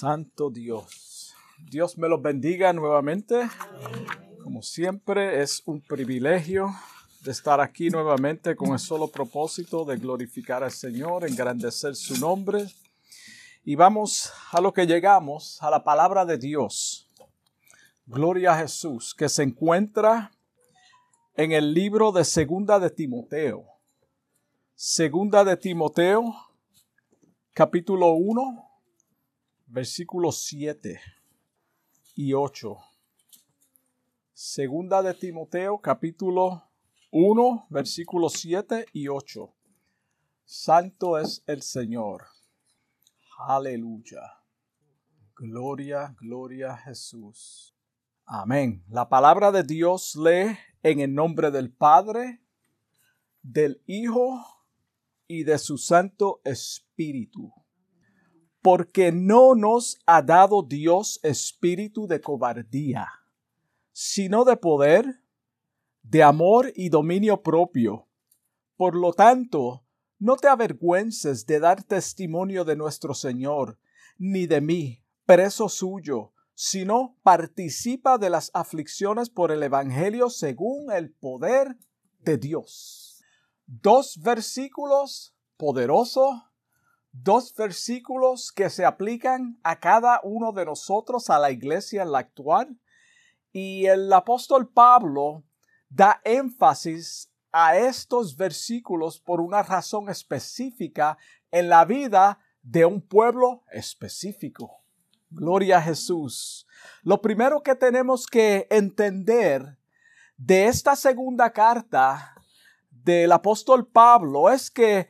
Santo Dios. Dios me los bendiga nuevamente. Como siempre, es un privilegio de estar aquí nuevamente con el solo propósito de glorificar al Señor, engrandecer su nombre. Y vamos a lo que llegamos, a la palabra de Dios. Gloria a Jesús, que se encuentra en el libro de Segunda de Timoteo. Segunda de Timoteo, capítulo 1, versículos 7 y 8. Segunda de Timoteo, capítulo 1, versículos 7 y 8. Santo es el Señor. Aleluya. Gloria, gloria a Jesús. Amén. La palabra de Dios lee en el nombre del Padre, del Hijo y de su Santo Espíritu porque no nos ha dado Dios espíritu de cobardía, sino de poder, de amor y dominio propio. Por lo tanto, no te avergüences de dar testimonio de nuestro Señor, ni de mí, preso suyo, sino participa de las aflicciones por el Evangelio según el poder de Dios. Dos versículos poderosos dos versículos que se aplican a cada uno de nosotros, a la iglesia en la actual. Y el apóstol Pablo da énfasis a estos versículos por una razón específica en la vida de un pueblo específico. Gloria a Jesús. Lo primero que tenemos que entender de esta segunda carta del apóstol Pablo es que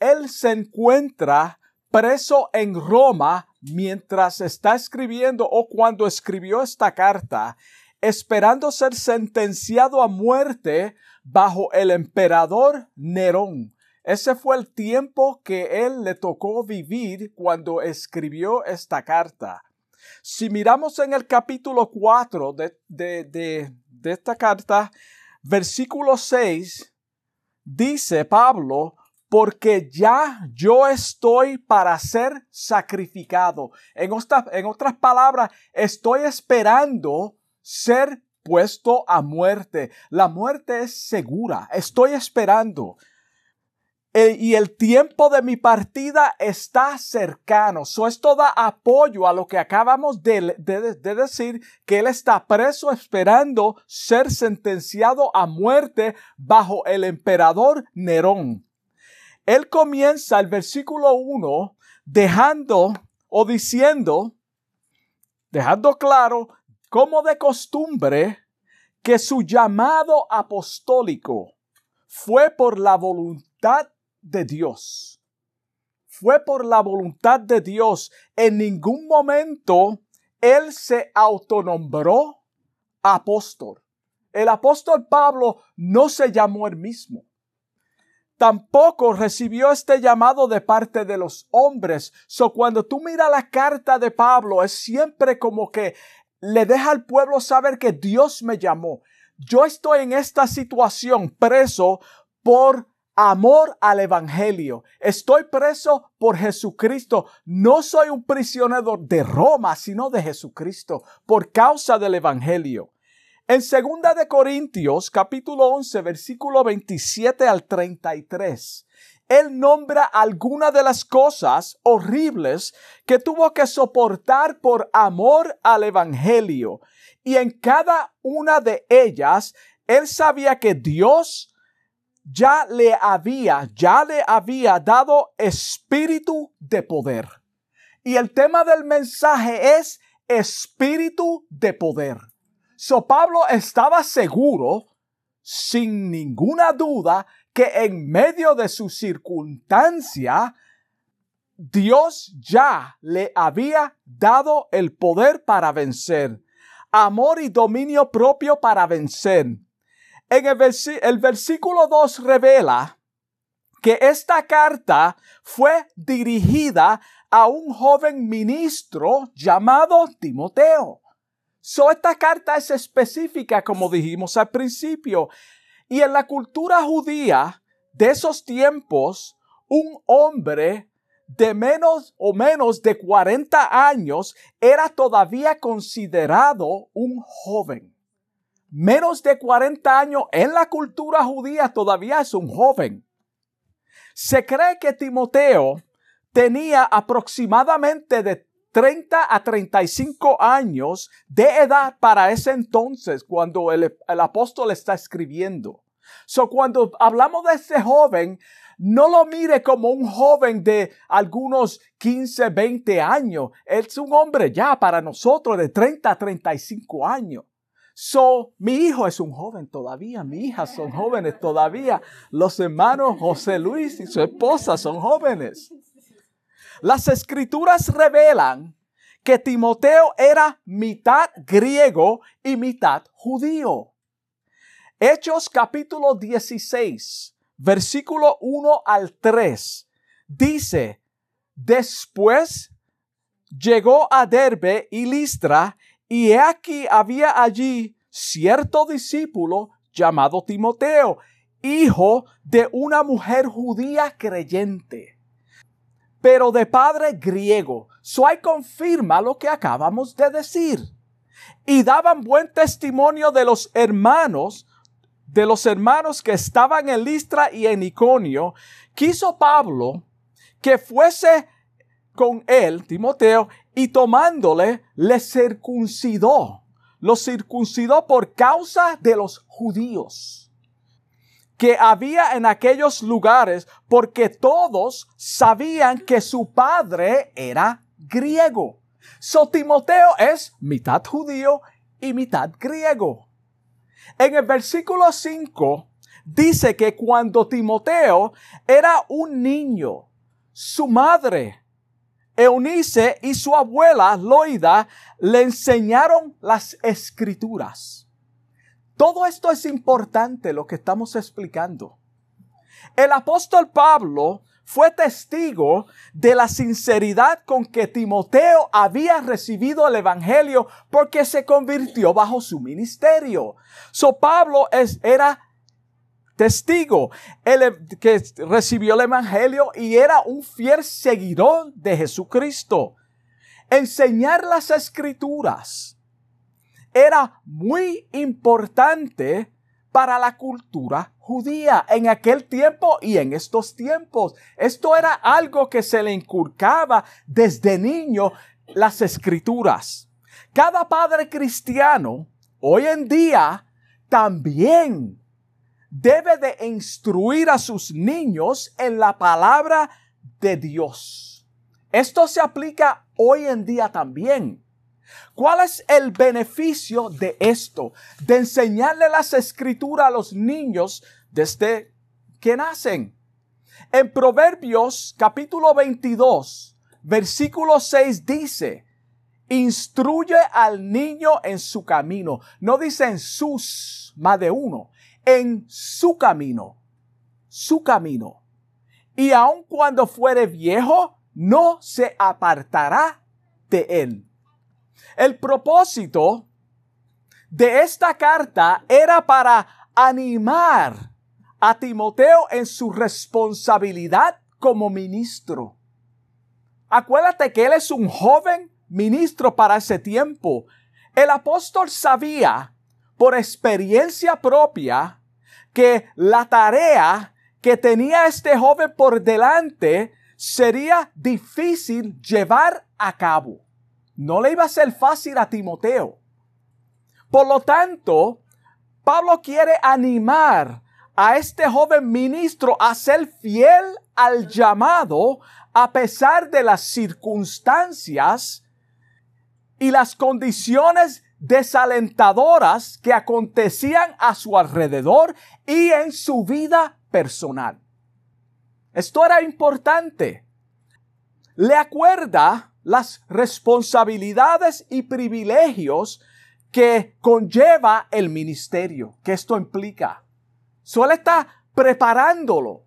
él se encuentra preso en Roma mientras está escribiendo o cuando escribió esta carta, esperando ser sentenciado a muerte bajo el emperador Nerón. Ese fue el tiempo que él le tocó vivir cuando escribió esta carta. Si miramos en el capítulo 4 de, de, de esta carta, versículo 6, dice Pablo, porque ya yo estoy para ser sacrificado. En, en otras palabras, estoy esperando ser puesto a muerte. La muerte es segura. Estoy esperando. Eh, y el tiempo de mi partida está cercano. So, esto da apoyo a lo que acabamos de, de, decir, que él está preso esperando ser sentenciado a muerte bajo el emperador Nerón. Él comienza el versículo 1 dejando o diciendo, dejando claro, como de costumbre, que su llamado apostólico fue por la voluntad de Dios. Fue por la voluntad de Dios. En ningún momento él se autonombró apóstol. El apóstol Pablo no se llamó él mismo. Tampoco recibió este llamado de parte de los hombres. So cuando tú miras la carta de Pablo, es siempre como que le deja al pueblo saber que Dios me llamó. Yo estoy en esta situación preso por amor al Evangelio. Estoy preso por Jesucristo. No soy un prisionero de Roma, sino de Jesucristo, por causa del Evangelio. En segunda de Corintios, capítulo 11, versículo 27 al 33, él nombra algunas de las cosas horribles que tuvo que soportar por amor al Evangelio. Y en cada una de ellas, él sabía que Dios ya le había, ya le había dado espíritu de poder. Y el tema del mensaje es espíritu de poder. So Pablo estaba seguro, sin ninguna duda, que en medio de su circunstancia, Dios ya le había dado el poder para vencer, amor y dominio propio para vencer. En el, versículo 2 revela que esta carta fue dirigida a un joven ministro llamado Timoteo. So, esta carta es específica, como dijimos al principio. Y en la cultura judía de esos tiempos, un hombre de menos o menos de 40 años era todavía considerado un joven. Menos de 40 años en la cultura judía todavía es un joven. Se cree que Timoteo tenía aproximadamente de 30 a 35 años de edad para ese entonces cuando el, apóstol está escribiendo. So cuando hablamos de ese joven, no lo mire como un joven de algunos 15, 20 años. Es un hombre ya para nosotros de 30 a 35 años. So, mi hijo es un joven todavía, mi hija son jóvenes todavía. Los hermanos José Luis y su esposa son jóvenes. Las escrituras revelan que Timoteo era mitad griego y mitad judío. Hechos capítulo 16, versículo 1 al 3, dice, después llegó a Derbe y Listra, y he aquí había allí cierto discípulo llamado Timoteo, hijo de una mujer judía creyente pero de padre griego. Suay confirma lo que acabamos de decir. Y daban buen testimonio de los hermanos, de los hermanos que estaban en Listra y en Iconio. Quiso Pablo que fuese con él, Timoteo, y tomándole, le circuncidó. Lo circuncidó por causa de los judíos que había en aquellos lugares porque todos sabían que su padre era griego. So Timoteo es mitad judío y mitad griego. En el versículo 5 dice que cuando Timoteo era un niño, su madre, Eunice y su abuela, Loida, le enseñaron las escrituras. Todo esto es importante lo que estamos explicando. El apóstol Pablo fue testigo de la sinceridad con que Timoteo había recibido el Evangelio porque se convirtió bajo su ministerio. So Pablo es, era testigo el, que recibió el Evangelio y era un fiel seguidor de Jesucristo. Enseñar las escrituras era muy importante para la cultura judía en aquel tiempo y en estos tiempos. Esto era algo que se le inculcaba desde niño las escrituras. Cada padre cristiano hoy en día también debe de instruir a sus niños en la palabra de Dios. Esto se aplica hoy en día también. ¿Cuál es el beneficio de esto? De enseñarle las escrituras a los niños desde que nacen. En Proverbios capítulo 22, versículo 6 dice, instruye al niño en su camino. No dice en sus, más de uno, en su camino, su camino. Y aun cuando fuere viejo, no se apartará de él. El propósito de esta carta era para animar a Timoteo en su responsabilidad como ministro. Acuérdate que él es un joven ministro para ese tiempo. El apóstol sabía por experiencia propia que la tarea que tenía este joven por delante sería difícil llevar a cabo no le iba a ser fácil a Timoteo. Por lo tanto, Pablo quiere animar a este joven ministro a ser fiel al llamado a pesar de las circunstancias y las condiciones desalentadoras que acontecían a su alrededor y en su vida personal. Esto era importante. Le acuerda las responsabilidades y privilegios que conlleva el ministerio, que esto implica. Solo está preparándolo.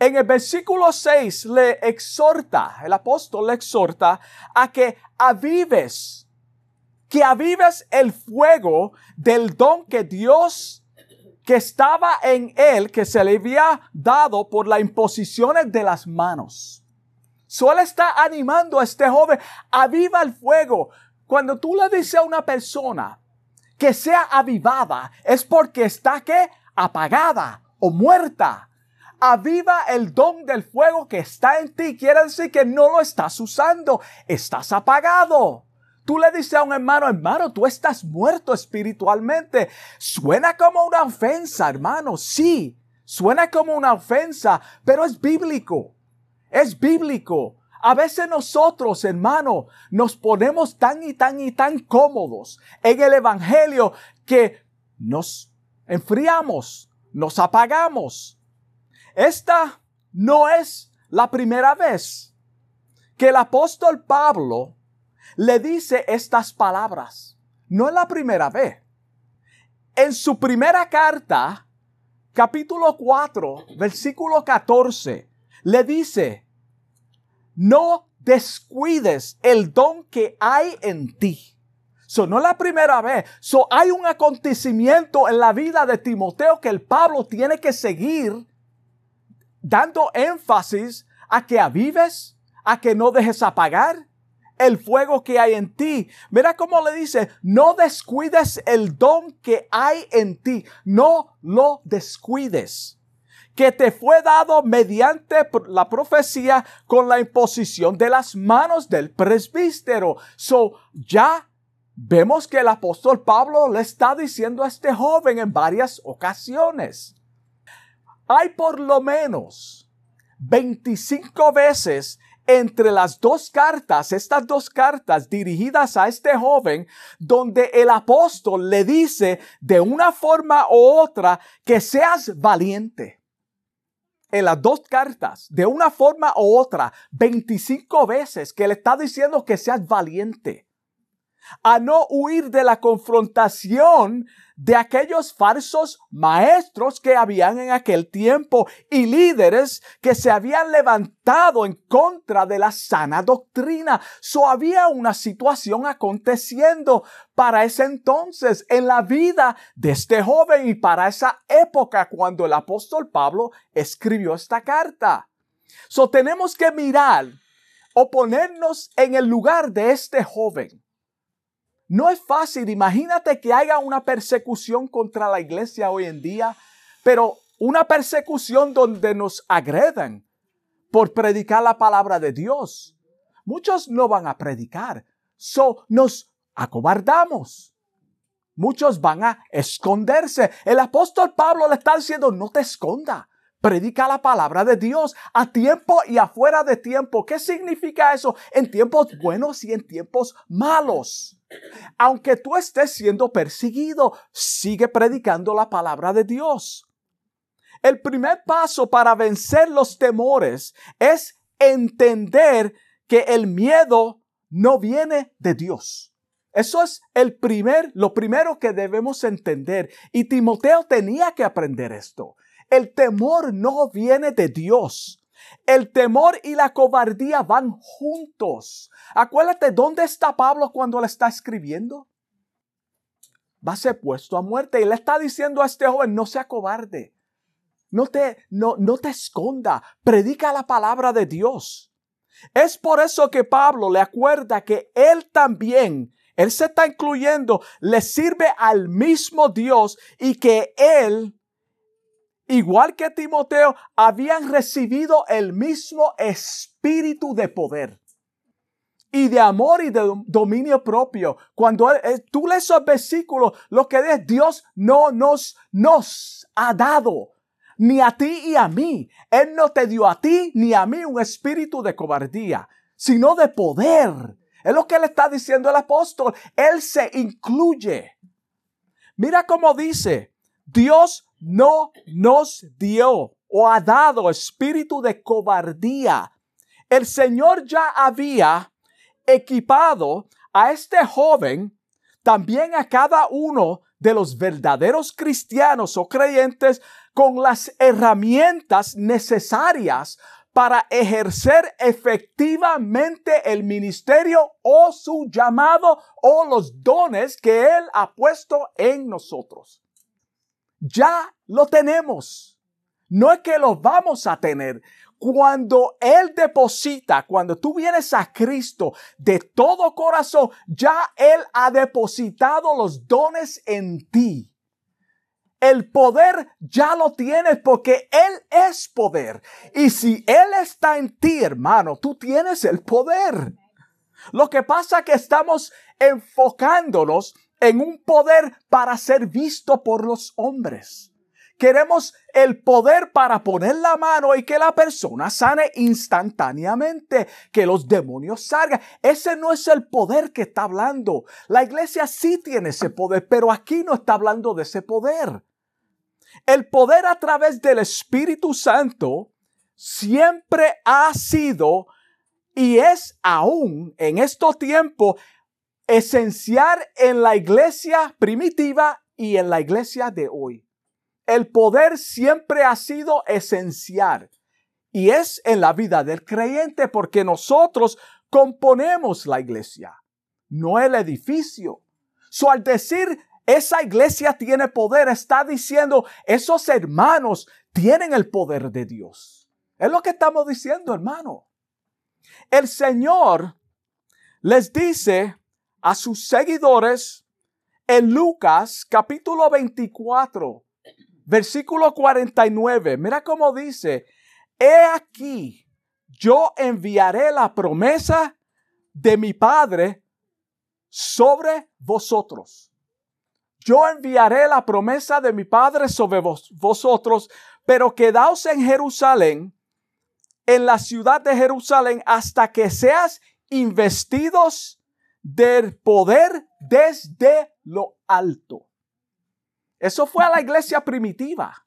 En el versículo 6 le exhorta, el apóstol le exhorta a que avives, que avives el fuego del don que Dios que estaba en él, que se le había dado por las imposiciones de las manos. Solo está animando a este joven, aviva el fuego. Cuando tú le dices a una persona que sea avivada, es porque está que apagada o muerta. Aviva el don del fuego que está en ti. Quiere decir que no lo estás usando. Estás apagado. Tú le dices a un hermano, hermano, tú estás muerto espiritualmente. Suena como una ofensa, hermano. Sí, suena como una ofensa, pero es bíblico. Es bíblico. A veces nosotros, hermano, nos ponemos tan y tan y tan cómodos en el Evangelio que nos enfriamos, nos apagamos. Esta no es la primera vez que el apóstol Pablo le dice estas palabras. No es la primera vez. En su primera carta, capítulo 4, versículo 14, le dice, no descuides el don que hay en ti. So, no es la primera vez. So, hay un acontecimiento en la vida de Timoteo que el Pablo tiene que seguir dando énfasis a que avives, a que no dejes apagar el fuego que hay en ti. Mira cómo le dice, no descuides el don que hay en ti, no lo descuides que te fue dado mediante la profecía con la imposición de las manos del presbítero. So, ya vemos que el apóstol Pablo le está diciendo a este joven en varias ocasiones. Hay por lo menos 25 veces entre las dos cartas, estas dos cartas dirigidas a este joven, donde el apóstol le dice de una forma u otra que seas valiente. En las dos cartas, de una forma u otra, 25 veces que le está diciendo que seas valiente, a no huir de la confrontación de aquellos falsos maestros que habían en aquel tiempo y líderes que se habían levantado en contra de la sana doctrina. So había una situación aconteciendo para ese entonces en la vida de este joven y para esa época cuando el apóstol Pablo escribió esta carta. So tenemos que mirar o ponernos en el lugar de este joven no es fácil. Imagínate que haya una persecución contra la iglesia hoy en día, pero una persecución donde nos agredan por predicar la palabra de Dios. Muchos no van a predicar, so nos acobardamos. Muchos van a esconderse. El apóstol Pablo le está diciendo, no te esconda. Predica la palabra de Dios a tiempo y afuera de tiempo. ¿Qué significa eso? En tiempos buenos y en tiempos malos. Aunque tú estés siendo perseguido, sigue predicando la palabra de Dios. El primer paso para vencer los temores es entender que el miedo no viene de Dios. Eso es el primer, lo primero que debemos entender. Y Timoteo tenía que aprender esto. El temor no viene de Dios. El temor y la cobardía van juntos. Acuérdate, ¿dónde está Pablo cuando le está escribiendo? Va a ser puesto a muerte. Y le está diciendo a este joven, no sea cobarde. No te, no, no te esconda. Predica la palabra de Dios. Es por eso que Pablo le acuerda que él también, él se está incluyendo, le sirve al mismo Dios y que él igual que Timoteo, habían recibido el mismo espíritu de poder y de amor y de dominio propio. Cuando eh, tú lees esos versículos, lo que es Dios no nos, nos ha dado, ni a ti y a mí. Él no te dio a ti ni a mí un espíritu de cobardía, sino de poder. Es lo que le está diciendo el apóstol. Él se incluye. Mira cómo dice, Dios no nos dio o ha dado espíritu de cobardía. El Señor ya había equipado a este joven, también a cada uno de los verdaderos cristianos o creyentes con las herramientas necesarias para ejercer efectivamente el ministerio o su llamado o los dones que Él ha puesto en nosotros. Ya lo tenemos. No es que lo vamos a tener. cuando Él deposita, cuando tú vienes a Cristo de todo corazón, ya Él ha depositado los dones en ti. El poder ya lo tienes porque Él es poder. Y si Él está en ti, hermano, tú tienes el poder. Lo que pasa es que estamos enfocándonos en un poder para ser visto por los hombres. Queremos el poder para poner la mano y que la persona sane instantáneamente, que los demonios salgan. Ese no es el poder que está hablando. La iglesia sí tiene ese poder, pero aquí no está hablando de ese poder. El poder a través del Espíritu Santo siempre ha sido y es aún en estos tiempos esencial en la iglesia primitiva y en la iglesia de hoy. El poder siempre ha sido esencial y es en la vida del creyente porque nosotros componemos la iglesia, no el edificio. So, al decir esa iglesia tiene poder, está diciendo esos hermanos tienen el poder de Dios. Es lo que estamos diciendo, hermano. El Señor les dice a sus seguidores en Lucas capítulo 24, versículo 49. Mira cómo dice, he aquí, yo enviaré la promesa de mi Padre sobre vosotros. Yo enviaré la promesa de mi Padre sobre vosotros, pero quedaos en Jerusalén, en la ciudad de Jerusalén, hasta que seas investidos del poder desde lo alto. Eso fue a la iglesia primitiva.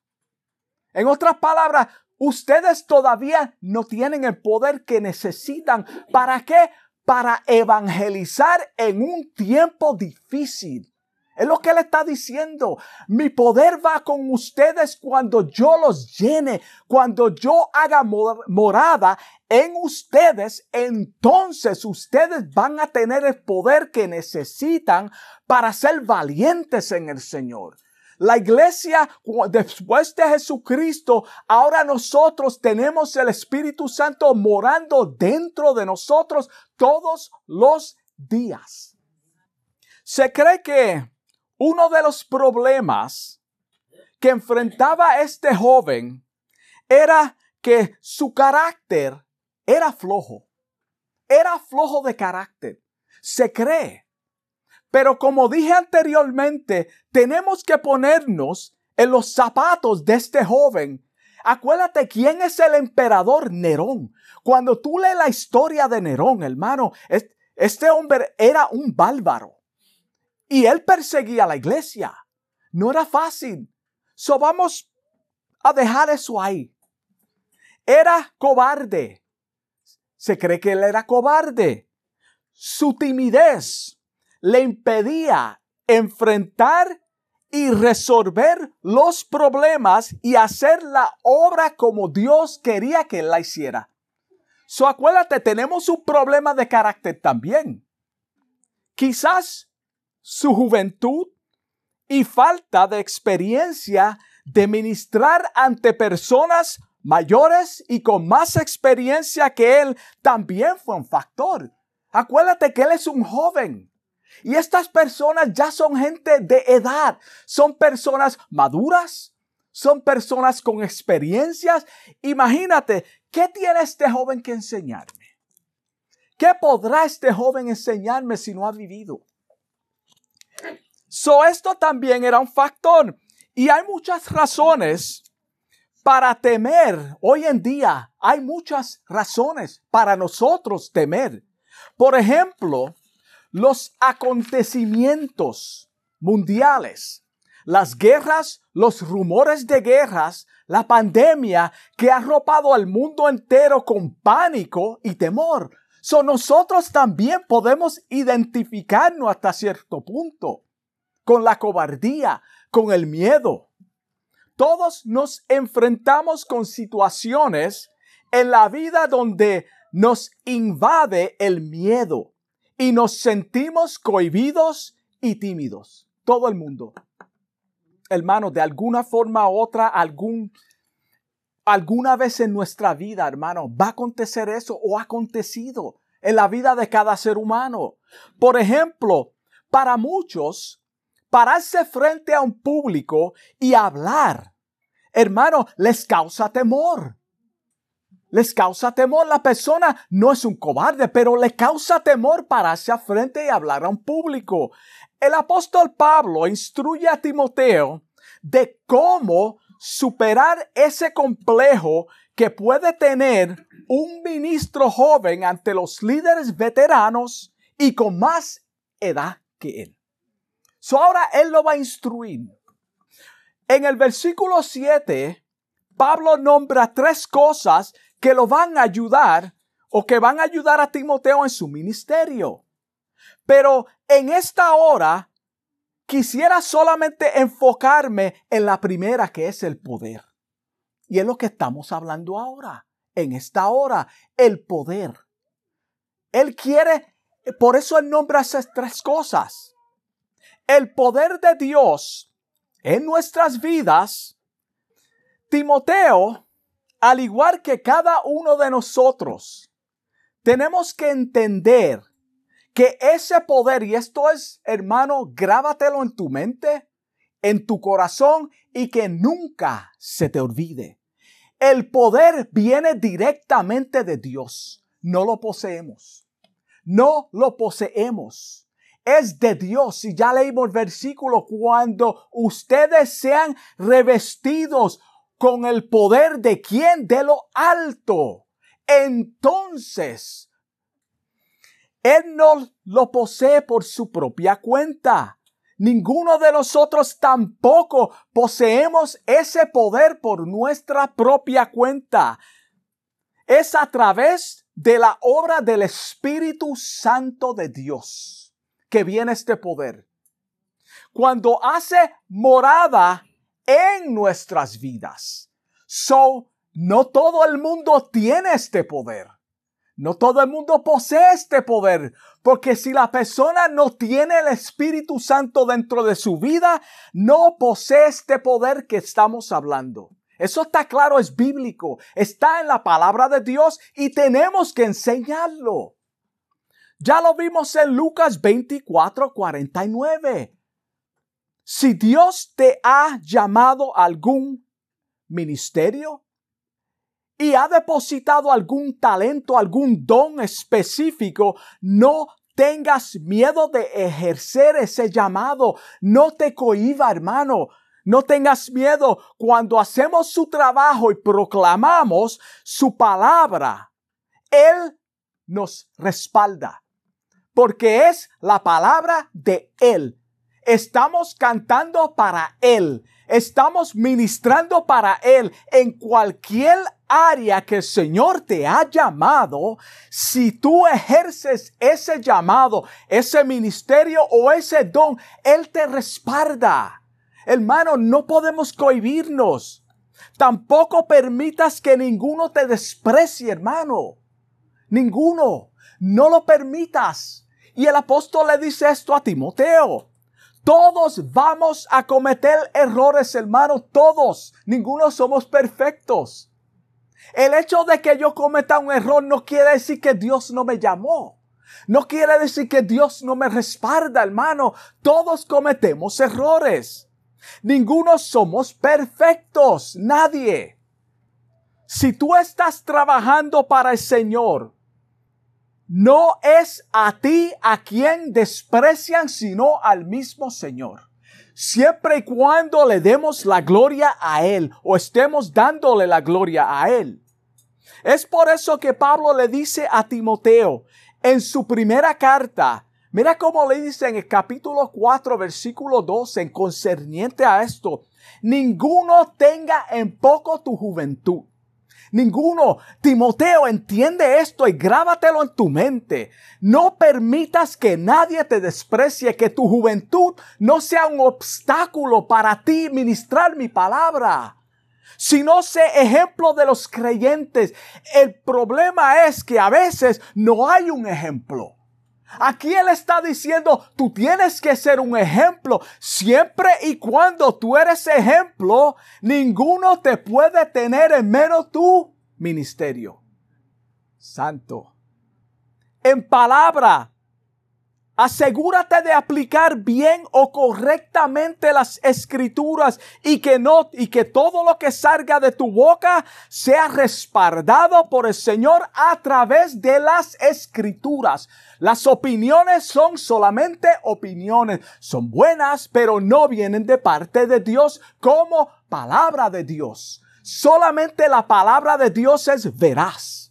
En otras palabras, ustedes todavía no tienen el poder que necesitan. ¿Para qué? Para evangelizar en un tiempo difícil. Es lo que él está diciendo. Mi poder va con ustedes cuando yo los llene, cuando yo haga morada en ustedes, entonces ustedes van a tener el poder que necesitan para ser valientes en el Señor. La iglesia, después de Jesucristo, ahora nosotros tenemos el Espíritu Santo morando dentro de nosotros todos los días. Se cree que uno de los problemas que enfrentaba este joven era que su carácter era flojo. Era flojo de carácter. Se cree. Pero como dije anteriormente, tenemos que ponernos en los zapatos de este joven. Acuérdate quién es el emperador Nerón. Cuando tú lees la historia de Nerón, hermano, este hombre era un bárbaro. Y él perseguía a la iglesia. No era fácil. So vamos a dejar eso ahí. Era cobarde. Se cree que él era cobarde. Su timidez le impedía enfrentar y resolver los problemas y hacer la obra como Dios quería que él la hiciera. So acuérdate, tenemos un problema de carácter también. Quizás su juventud y falta de experiencia de ministrar ante personas mayores y con más experiencia que él también fue un factor. Acuérdate que él es un joven. Y estas personas ya son gente de edad, son personas maduras, son personas con experiencias. Imagínate, ¿qué tiene este joven que enseñarme? ¿Qué podrá este joven enseñarme si no ha vivido? So, esto también era un factor. Y hay muchas razones para temer. Hoy en día hay muchas razones para nosotros temer. Por ejemplo, los acontecimientos mundiales, las guerras, los rumores de guerras, la pandemia que ha arropado al mundo entero con pánico y temor. So nosotros también podemos identificarnos hasta cierto punto con la cobardía, con el miedo. Todos nos enfrentamos con situaciones en la vida donde nos invade el miedo y nos sentimos cohibidos y tímidos. Todo el mundo. Hermano, de alguna forma u otra, algún, alguna vez en nuestra vida, hermano, va a acontecer eso o ha acontecido en la vida de cada ser humano. Por ejemplo, para muchos, pararse frente a un público y hablar, hermano, les causa temor. Les causa temor. La persona no es un cobarde, pero le causa temor pararse a frente y hablar a un público. El apóstol Pablo instruye a Timoteo de cómo superar ese complejo que puede tener un ministro joven ante los líderes veteranos y con más edad que él. So ahora él lo va a instruir. En el versículo 7, Pablo nombra tres cosas que lo van a ayudar o que van a ayudar a Timoteo en su ministerio. Pero en esta hora quisiera solamente enfocarme en la primera que es el poder. Y es lo que estamos hablando ahora, en esta hora, el poder. Él quiere, por eso él nombra esas tres cosas. El poder de Dios en nuestras vidas. Timoteo, al igual que cada uno de nosotros, tenemos que entender que ese poder, y esto es, hermano, grábatelo en tu mente, en tu corazón y que nunca se te olvide. El poder viene directamente de Dios. No lo poseemos. No lo poseemos. Es de Dios. Y ya leímos el versículo cuando ustedes sean revestidos con el poder de quien? De lo alto. Entonces él no lo posee por su propia cuenta. Ninguno de nosotros tampoco poseemos ese poder por nuestra propia cuenta. Es a través de la obra del Espíritu Santo de Dios que viene este poder. Cuando hace morada en nuestras vidas. So, no todo el mundo tiene este poder. No todo el mundo posee este poder, porque si la persona no tiene el Espíritu Santo dentro de su vida, no posee este poder que estamos hablando. Eso está claro, es bíblico, está en la palabra de Dios y tenemos que enseñarlo. Ya lo vimos en Lucas 24, 49. Si Dios te ha llamado a algún ministerio, y ha depositado algún talento, algún don específico, no tengas miedo de ejercer ese llamado. No te cohiba, hermano. No tengas miedo cuando hacemos su trabajo y proclamamos su palabra. Él nos respalda porque es la palabra de Él. Estamos cantando para Él. Estamos ministrando para Él en cualquier área que el Señor te ha llamado. Si tú ejerces ese llamado, ese ministerio o ese don, Él te respalda. Hermano, no podemos cohibirnos. Tampoco permitas que ninguno te desprecie, hermano. Ninguno. No lo permitas. Y el apóstol le dice esto a Timoteo. Todos vamos a cometer errores, hermano, todos. Ninguno somos perfectos. El hecho de que yo cometa un error no quiere decir que Dios no me llamó. No quiere decir que Dios no me respalda, hermano. Todos cometemos errores. Ninguno somos perfectos, nadie. Si tú estás trabajando para el Señor, no es a ti a quien desprecian, sino al mismo Señor. Siempre y cuando le demos la gloria a Él o estemos dándole la gloria a Él. Es por eso que Pablo le dice a Timoteo en su primera carta, mira cómo le dice en el capítulo 4, versículo 12, en concerniente a esto, ninguno tenga en poco tu juventud Ninguno. Timoteo, entiende esto y grábatelo en tu mente. No permitas que nadie te desprecie, que tu juventud no sea un obstáculo para ti ministrar mi palabra. Si no sé ejemplo de los creyentes, el problema es que a veces no hay un ejemplo. Aquí Él está diciendo, tú tienes que ser un ejemplo. Siempre y cuando tú eres ejemplo, ninguno te puede tener en menos tu ministerio. Santo. En palabra, Asegúrate de aplicar bien o correctamente las escrituras y que no y que todo lo que salga de tu boca sea respaldado por el Señor a través de las escrituras. Las opiniones son solamente opiniones. Son buenas, pero no vienen de parte de Dios como palabra de Dios. Solamente la palabra de Dios es veraz.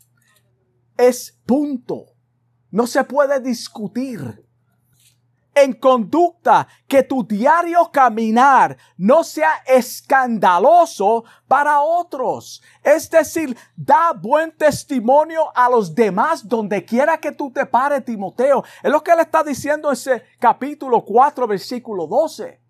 Es punto. No se puede discutir en conducta, que tu diario caminar no sea escandaloso para otros. Es decir, da buen testimonio a los demás donde quiera que tú te pares, Timoteo. Es lo que él está diciendo en ese capítulo 4, versículo 12.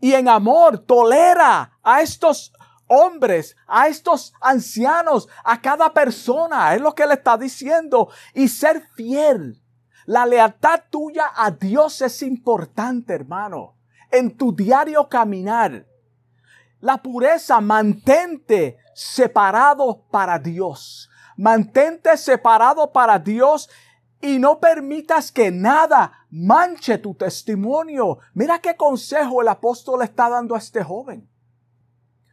Y en amor, tolera a estos hombres, a estos ancianos, a cada persona. Es lo que él está diciendo. Y ser fiel la lealtad tuya a Dios es importante, hermano, en tu diario caminar. La pureza, mantente separado para Dios. Mantente separado para Dios y no permitas que nada manche tu testimonio. Mira qué consejo el apóstol está dando a este joven.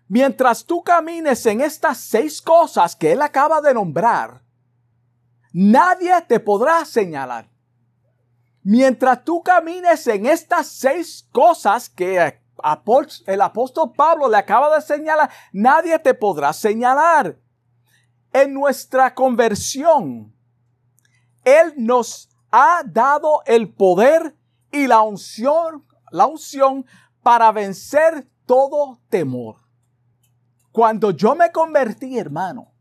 Mientras tú camines en estas seis cosas que él acaba de nombrar, nadie te podrá señalar. Mientras tú camines en estas seis cosas que el apóstol Pablo le acaba de señalar, nadie te podrá señalar. En nuestra conversión, Él nos ha dado el poder y la unción, la unción para vencer todo temor. Cuando yo me convertí, hermano,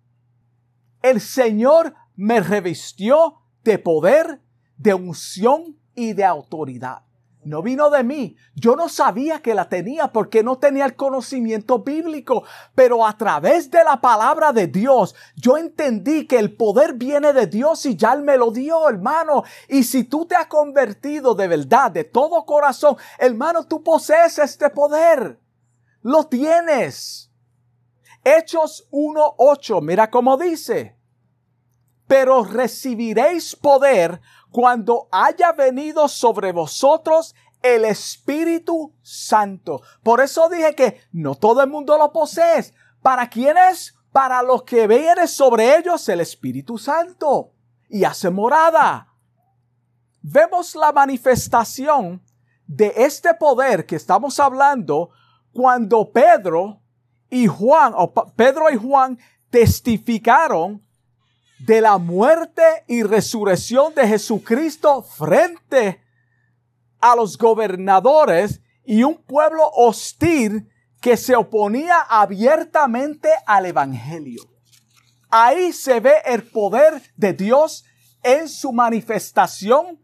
el Señor me revistió de poder, de unción y de autoridad. No vino de mí. Yo no sabía que la tenía porque no tenía el conocimiento bíblico. Pero a través de la palabra de Dios, yo entendí que el poder viene de Dios y ya Él me lo dio, hermano. Y si tú te has convertido de verdad, de todo corazón, hermano, tú posees este poder. Lo tienes. Hechos 1.8, mira cómo dice. Pero recibiréis poder cuando haya venido sobre vosotros el Espíritu Santo. Por eso dije que no todo el mundo lo posee. ¿Para quiénes? Para los que viene sobre ellos el Espíritu Santo y hace morada. Vemos la manifestación de este poder que estamos hablando cuando Pedro y Juan, o Pedro y Juan testificaron de la muerte y resurrección de Jesucristo frente a los gobernadores y un pueblo hostil que se oponía abiertamente al Evangelio. Ahí se ve el poder de Dios en su manifestación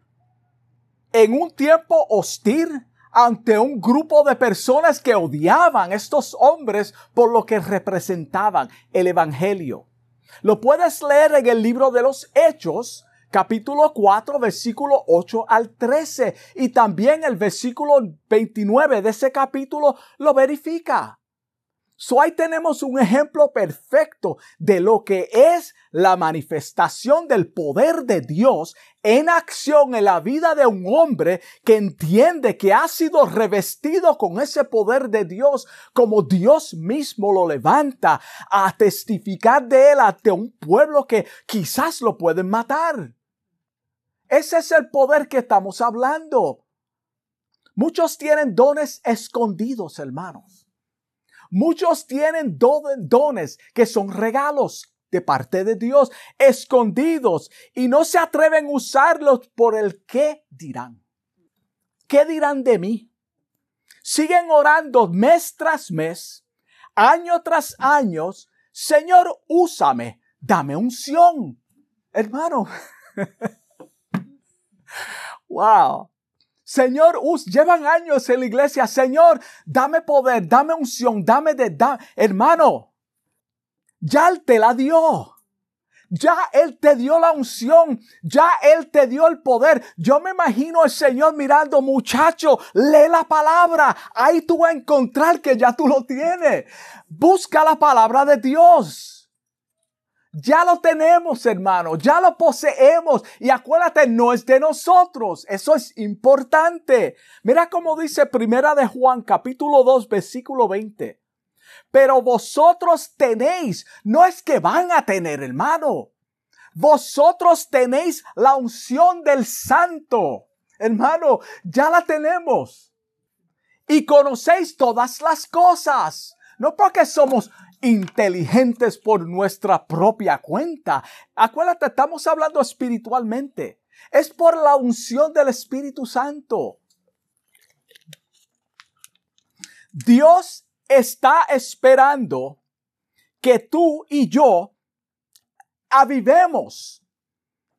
en un tiempo hostil ante un grupo de personas que odiaban a estos hombres por lo que representaban el Evangelio. Lo puedes leer en el libro de los Hechos, capítulo 4, versículo 8 al 13. Y también el versículo 29 de ese capítulo lo verifica. So ahí tenemos un ejemplo perfecto de lo que es la manifestación del poder de Dios en acción en la vida de un hombre que entiende que ha sido revestido con ese poder de Dios como Dios mismo lo levanta a testificar de él ante un pueblo que quizás lo pueden matar. Ese es el poder que estamos hablando. Muchos tienen dones escondidos, hermanos. Muchos tienen dones que son regalos de parte de Dios, escondidos, y no se atreven a usarlos por el qué dirán. ¿Qué dirán de mí? Siguen orando mes tras mes, año tras año, Señor, úsame, dame unción. Hermano, wow. Señor, llevan años en la iglesia. Señor, dame poder, dame unción, dame de... hermano, ya te la dio. Ya Él te dio la unción, ya Él te dio el poder. Yo me imagino el Señor mirando, muchacho, lee la palabra. Ahí tú vas a encontrar que ya tú lo tienes. Busca la palabra de Dios. Ya lo tenemos, hermano, ya lo poseemos. Y acuérdate, no es de nosotros. Eso es importante. Mira cómo dice Primera de Juan, capítulo 2, versículo 20. Pero vosotros tenéis, no es que van a tener, hermano. Vosotros tenéis la unción del santo. Hermano, ya la tenemos. Y conocéis todas las cosas. No porque somos inteligentes por nuestra propia cuenta. Acuérdate, estamos hablando espiritualmente. Es por la unción del Espíritu Santo. Dios está esperando que tú y yo avivemos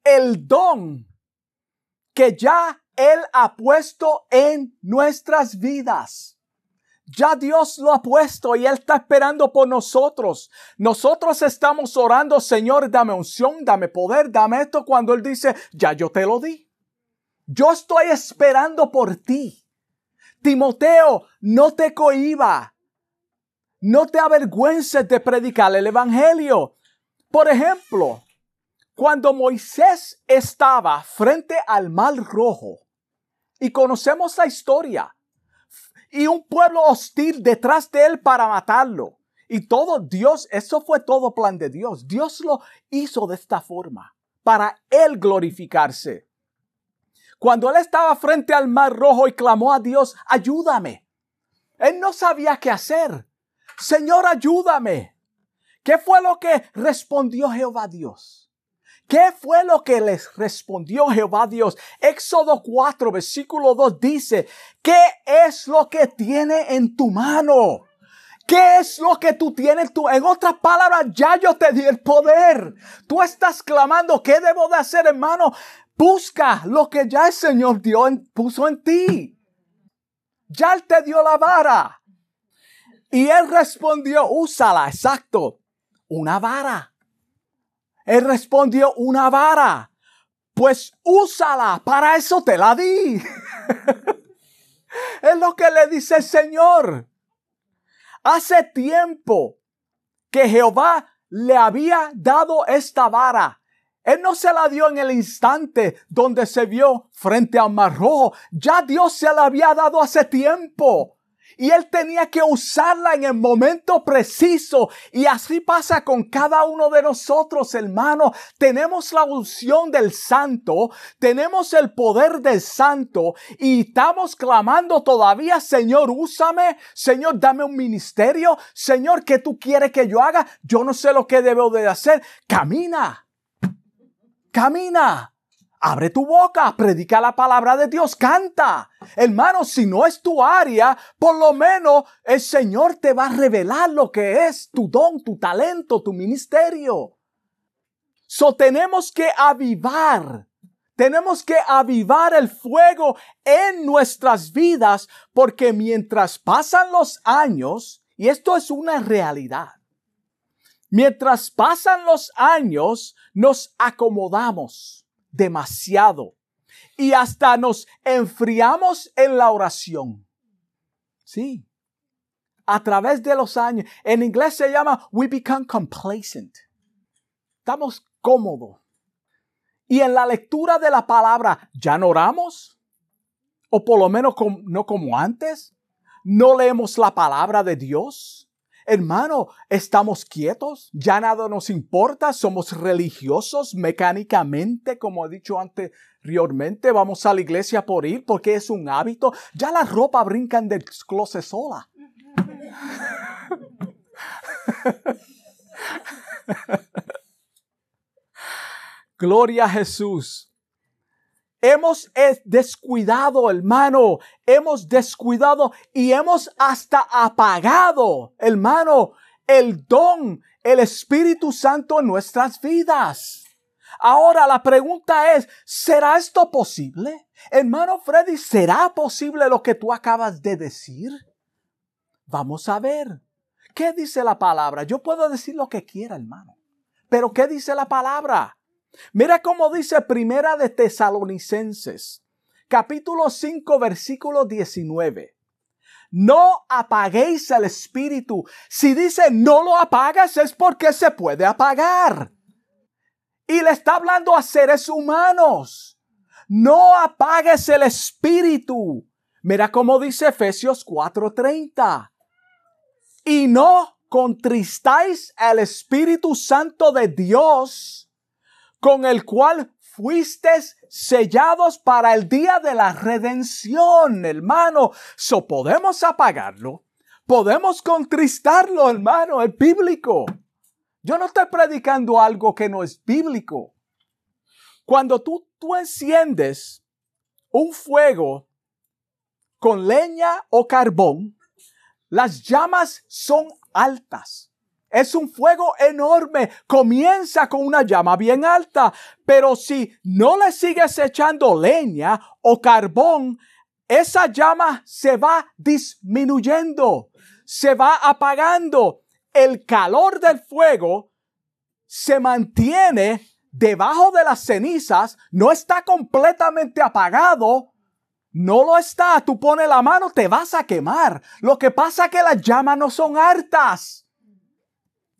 el don que ya Él ha puesto en nuestras vidas. Ya Dios lo ha puesto y Él está esperando por nosotros. Nosotros estamos orando, Señor, dame unción, dame poder, dame esto, cuando Él dice, ya yo te lo di. Yo estoy esperando por ti. Timoteo, no te cohiba. No te avergüences de predicar el Evangelio. Por ejemplo, cuando Moisés estaba frente al mar rojo, y conocemos la historia, y un pueblo hostil detrás de él para matarlo. Y todo Dios, eso fue todo plan de Dios. Dios lo hizo de esta forma, para él glorificarse. Cuando él estaba frente al mar rojo y clamó a Dios, ayúdame. Él no sabía qué hacer. Señor, ayúdame. ¿Qué fue lo que respondió Jehová Dios? ¿Qué fue lo que les respondió Jehová Dios? Éxodo 4, versículo 2 dice, ¿qué es lo que tiene en tu mano? ¿Qué es lo que tú tienes tú? En otras palabras, ya yo te di el poder. Tú estás clamando, ¿qué debo de hacer, hermano? Busca lo que ya el Señor dio, puso en ti. Ya Él te dio la vara. Y Él respondió, úsala, exacto, una vara. Él respondió, una vara. Pues úsala, para eso te la di. es lo que le dice el Señor. Hace tiempo que Jehová le había dado esta vara. Él no se la dio en el instante donde se vio frente a Mar Rojo. Ya Dios se la había dado hace tiempo y él tenía que usarla en el momento preciso. Y así pasa con cada uno de nosotros, hermano. Tenemos la unción del santo, tenemos el poder del santo y estamos clamando todavía, Señor, úsame, Señor, dame un ministerio, Señor, ¿qué tú quieres que yo haga? Yo no sé lo que debo de hacer. Camina, camina. Abre tu boca, predica la palabra de Dios, canta. Hermano, si no es tu área, por lo menos el Señor te va a revelar lo que es tu don, tu talento, tu ministerio. So tenemos que avivar, tenemos que avivar el fuego en nuestras vidas porque mientras pasan los años, y esto es una realidad, mientras pasan los años, nos acomodamos demasiado y hasta nos enfriamos en la oración. Sí. A través de los años. En inglés se llama we become complacent. Estamos cómodos. Y en la lectura de la palabra, ¿ya no oramos? O por lo menos no como antes. ¿No leemos la palabra de Dios? Hermano, estamos quietos, ya nada nos importa, somos religiosos mecánicamente, como he dicho anteriormente, vamos a la iglesia por ir porque es un hábito, ya la ropa brincan del closet sola. Gloria a Jesús. Hemos descuidado, hermano. Hemos descuidado y hemos hasta apagado, hermano, el don, el Espíritu Santo en nuestras vidas. Ahora la pregunta es, ¿será esto posible? Hermano Freddy, ¿será posible lo que tú acabas de decir? Vamos a ver. ¿Qué dice la palabra? Yo puedo decir lo que quiera, hermano. Pero ¿qué dice la palabra? Mira cómo dice Primera de Tesalonicenses, capítulo 5, versículo 19. No apaguéis el espíritu. Si dice no lo apagas es porque se puede apagar. Y le está hablando a seres humanos. No apagues el espíritu. Mira cómo dice Efesios 4:30. Y no contristáis al Espíritu Santo de Dios, con el cual fuisteis sellados para el día de la redención, hermano. So podemos apagarlo, podemos contristarlo, hermano, es bíblico. Yo no estoy predicando algo que no es bíblico. Cuando tú, tú enciendes un fuego con leña o carbón, las llamas son altas. Es un fuego enorme. Comienza con una llama bien alta. Pero si no le sigues echando leña o carbón, esa llama se va disminuyendo, se va apagando. El calor del fuego se mantiene debajo de las cenizas, no está completamente apagado, no lo está. Tú pones la mano, te vas a quemar. Lo que pasa es que las llamas no son hartas.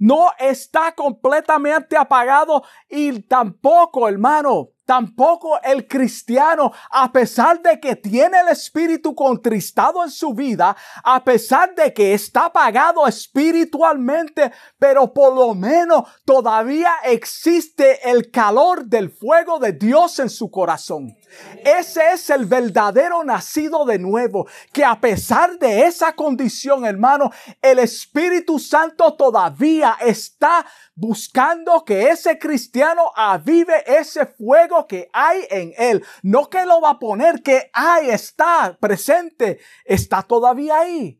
No está completamente apagado y tampoco, hermano, Tampoco el cristiano, a pesar de que tiene el espíritu contristado en su vida, a pesar de que está apagado espiritualmente, pero por lo menos todavía existe el calor del fuego de Dios en su corazón. Ese es el verdadero nacido de nuevo, que a pesar de esa condición, hermano, el Espíritu Santo todavía está buscando que ese cristiano avive ese fuego que hay en él. No que lo va a poner, que ahí está presente, está todavía ahí.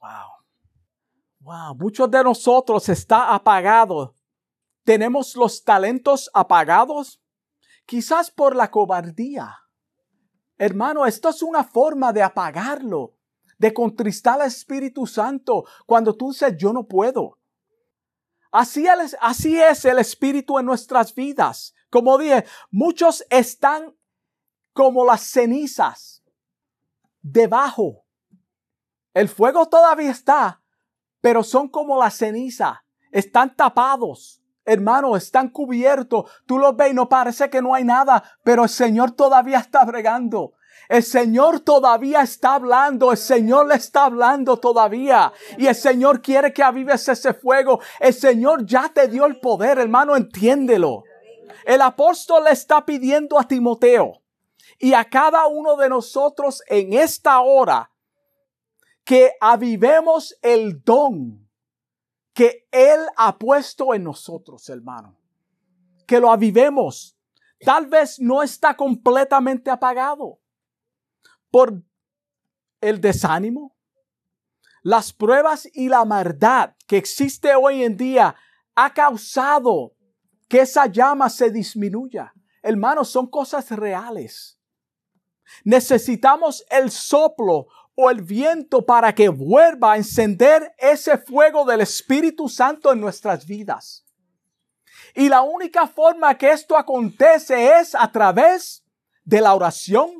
Wow. Wow, muchos de nosotros está apagado. Tenemos los talentos apagados, quizás por la cobardía. Hermano, esto es una forma de apagarlo, de contristar al Espíritu Santo cuando tú dices yo no puedo. Así, así es el Espíritu en nuestras vidas. Como dije, muchos están como las cenizas debajo. El fuego todavía está, pero son como la ceniza. Están tapados. Hermano, están cubiertos. Tú los ves y no parece que no hay nada, pero el Señor todavía está bregando. El Señor todavía está hablando, el Señor le está hablando todavía. Y el Señor quiere que avives ese fuego. El Señor ya te dio el poder, hermano, entiéndelo. El apóstol le está pidiendo a Timoteo y a cada uno de nosotros en esta hora que avivemos el don que Él ha puesto en nosotros, hermano. Que lo avivemos. Tal vez no está completamente apagado por el desánimo, las pruebas y la maldad que existe hoy en día ha causado que esa llama se disminuya. Hermanos, son cosas reales. Necesitamos el soplo o el viento para que vuelva a encender ese fuego del Espíritu Santo en nuestras vidas. Y la única forma que esto acontece es a través de la oración,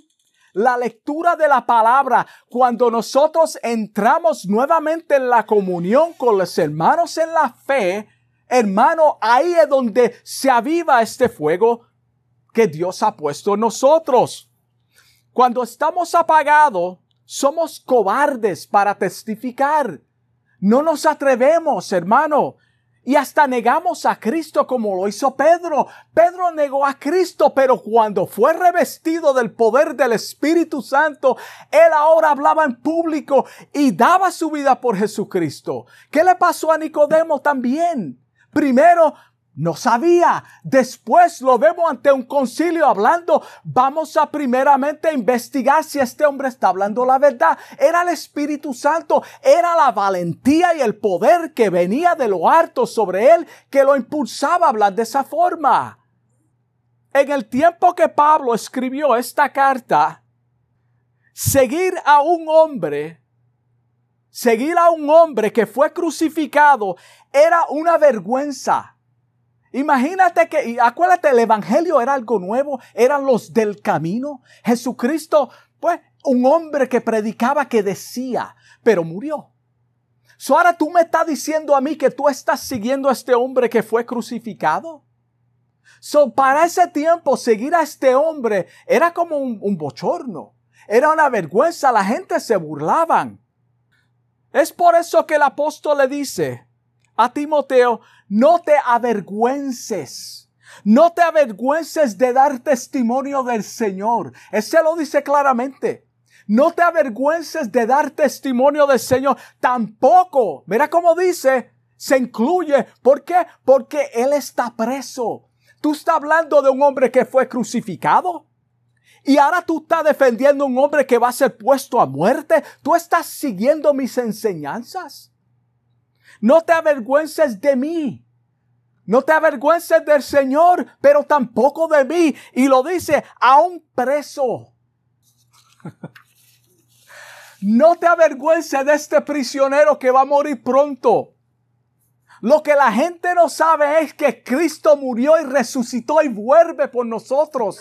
la lectura de la palabra, cuando nosotros entramos nuevamente en la comunión con los hermanos en la fe, hermano, ahí es donde se aviva este fuego que Dios ha puesto en nosotros. Cuando estamos apagados, somos cobardes para testificar. No nos atrevemos, hermano. Y hasta negamos a Cristo como lo hizo Pedro. Pedro negó a Cristo, pero cuando fue revestido del poder del Espíritu Santo, él ahora hablaba en público y daba su vida por Jesucristo. ¿Qué le pasó a Nicodemo también? Primero no sabía. Después lo vemos ante un concilio hablando. Vamos a primeramente investigar si este hombre está hablando la verdad. Era el Espíritu Santo, era la valentía y el poder que venía de lo alto sobre él que lo impulsaba a hablar de esa forma. En el tiempo que Pablo escribió esta carta, seguir a un hombre, seguir a un hombre que fue crucificado era una vergüenza Imagínate que, y acuérdate, el Evangelio era algo nuevo, eran los del camino. Jesucristo, pues, un hombre que predicaba, que decía, pero murió. So ahora tú me estás diciendo a mí que tú estás siguiendo a este hombre que fue crucificado. So para ese tiempo seguir a este hombre era como un, un bochorno. Era una vergüenza, la gente se burlaban. Es por eso que el apóstol le dice a Timoteo, no te avergüences. No te avergüences de dar testimonio del Señor. Ese lo dice claramente. No te avergüences de dar testimonio del Señor. Tampoco, mira cómo dice, se incluye. ¿Por qué? Porque Él está preso. Tú estás hablando de un hombre que fue crucificado. Y ahora tú estás defendiendo a un hombre que va a ser puesto a muerte. Tú estás siguiendo mis enseñanzas. No te avergüences de mí. No te avergüences del Señor, pero tampoco de mí. Y lo dice a un preso. no te avergüences de este prisionero que va a morir pronto. Lo que la gente no sabe es que Cristo murió y resucitó y vuelve por nosotros.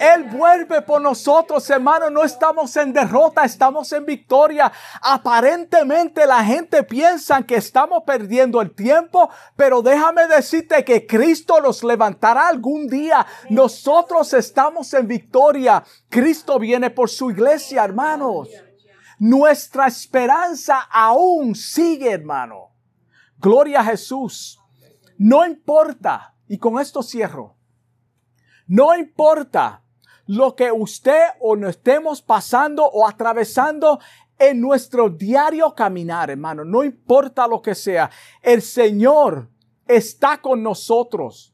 Él vuelve por nosotros, hermano. No estamos en derrota, estamos en victoria. Aparentemente la gente piensa que estamos perdiendo el tiempo, pero déjame decirte que Cristo los levantará algún día. Nosotros estamos en victoria. Cristo viene por su iglesia, hermanos. Nuestra esperanza aún sigue, hermano. Gloria a Jesús. No importa, y con esto cierro, no importa lo que usted o no estemos pasando o atravesando en nuestro diario caminar, hermano, no importa lo que sea, el Señor está con nosotros.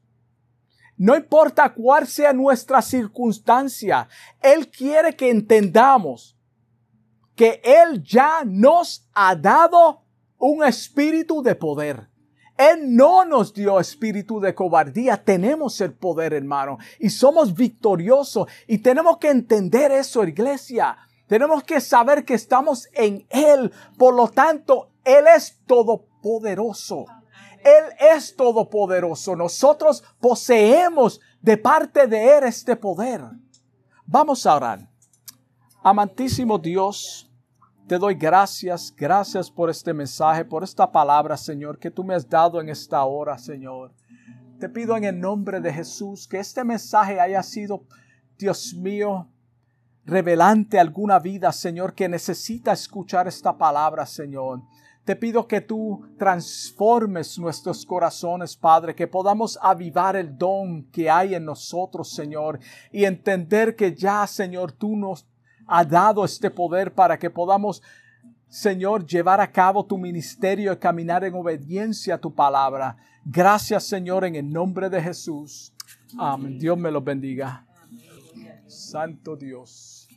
No importa cuál sea nuestra circunstancia, Él quiere que entendamos que Él ya nos ha dado un espíritu de poder. Él no nos dio espíritu de cobardía, tenemos el poder, hermano, y somos victoriosos y tenemos que entender eso, iglesia. Tenemos que saber que estamos en Él, por lo tanto, Él es todopoderoso. Él es todopoderoso. Nosotros poseemos de parte de Él este poder. Vamos a orar. Amantísimo Dios, te doy gracias, gracias por este mensaje, por esta palabra, Señor, que tú me has dado en esta hora, Señor. Te pido en el nombre de Jesús que este mensaje haya sido, Dios mío, revelante alguna vida, Señor, que necesita escuchar esta palabra, Señor. Te pido que tú transformes nuestros corazones, Padre, que podamos avivar el don que hay en nosotros, Señor, y entender que ya, Señor, tú nos ha dado este poder para que podamos, Señor, llevar a cabo tu ministerio y caminar en obediencia a tu palabra. Gracias, Señor, en el nombre de Jesús. Amén. Dios me lo bendiga. Santo Dios.